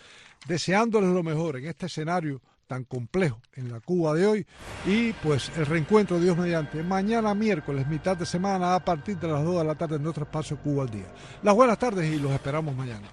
deseándoles lo mejor en este escenario tan complejo en la Cuba de hoy y pues el reencuentro Dios mediante mañana miércoles mitad de semana a partir de las 2 de la tarde en nuestro espacio Cuba al día. Las buenas tardes y los esperamos mañana.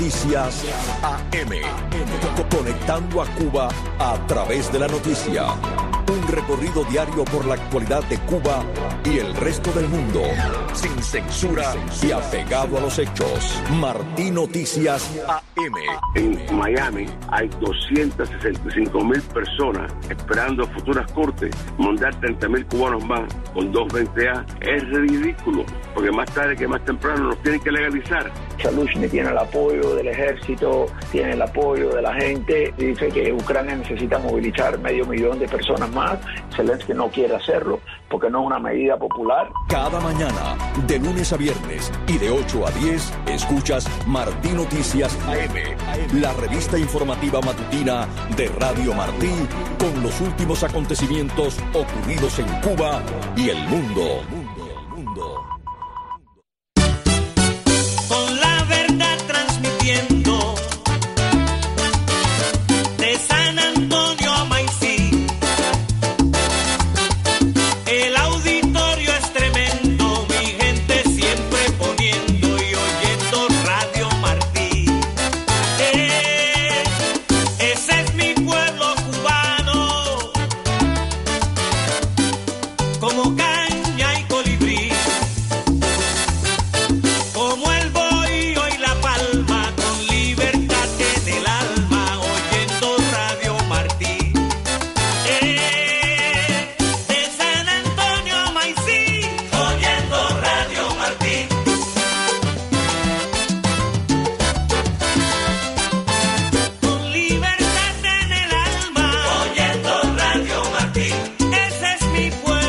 Noticias AM. Conectando a Cuba a través de la noticia. Un recorrido diario por la actualidad de Cuba y el resto del mundo. Sin censura y apegado a los hechos. Martí Noticias AM. En Miami hay 265 mil personas esperando futuras cortes. Mandar 30 mil cubanos más con 220A es ridículo. Porque más tarde que más temprano nos tienen que legalizar. Chalushny tiene el apoyo del ejército, tiene el apoyo de la gente. Dice que Ucrania necesita movilizar medio millón de personas más. Zelensky no quiere hacerlo porque no es una medida popular. Cada mañana, de lunes a viernes y de 8 a 10, escuchas Martí Noticias AM, la revista informativa matutina de Radio Martí con los últimos acontecimientos ocurridos en Cuba y el mundo.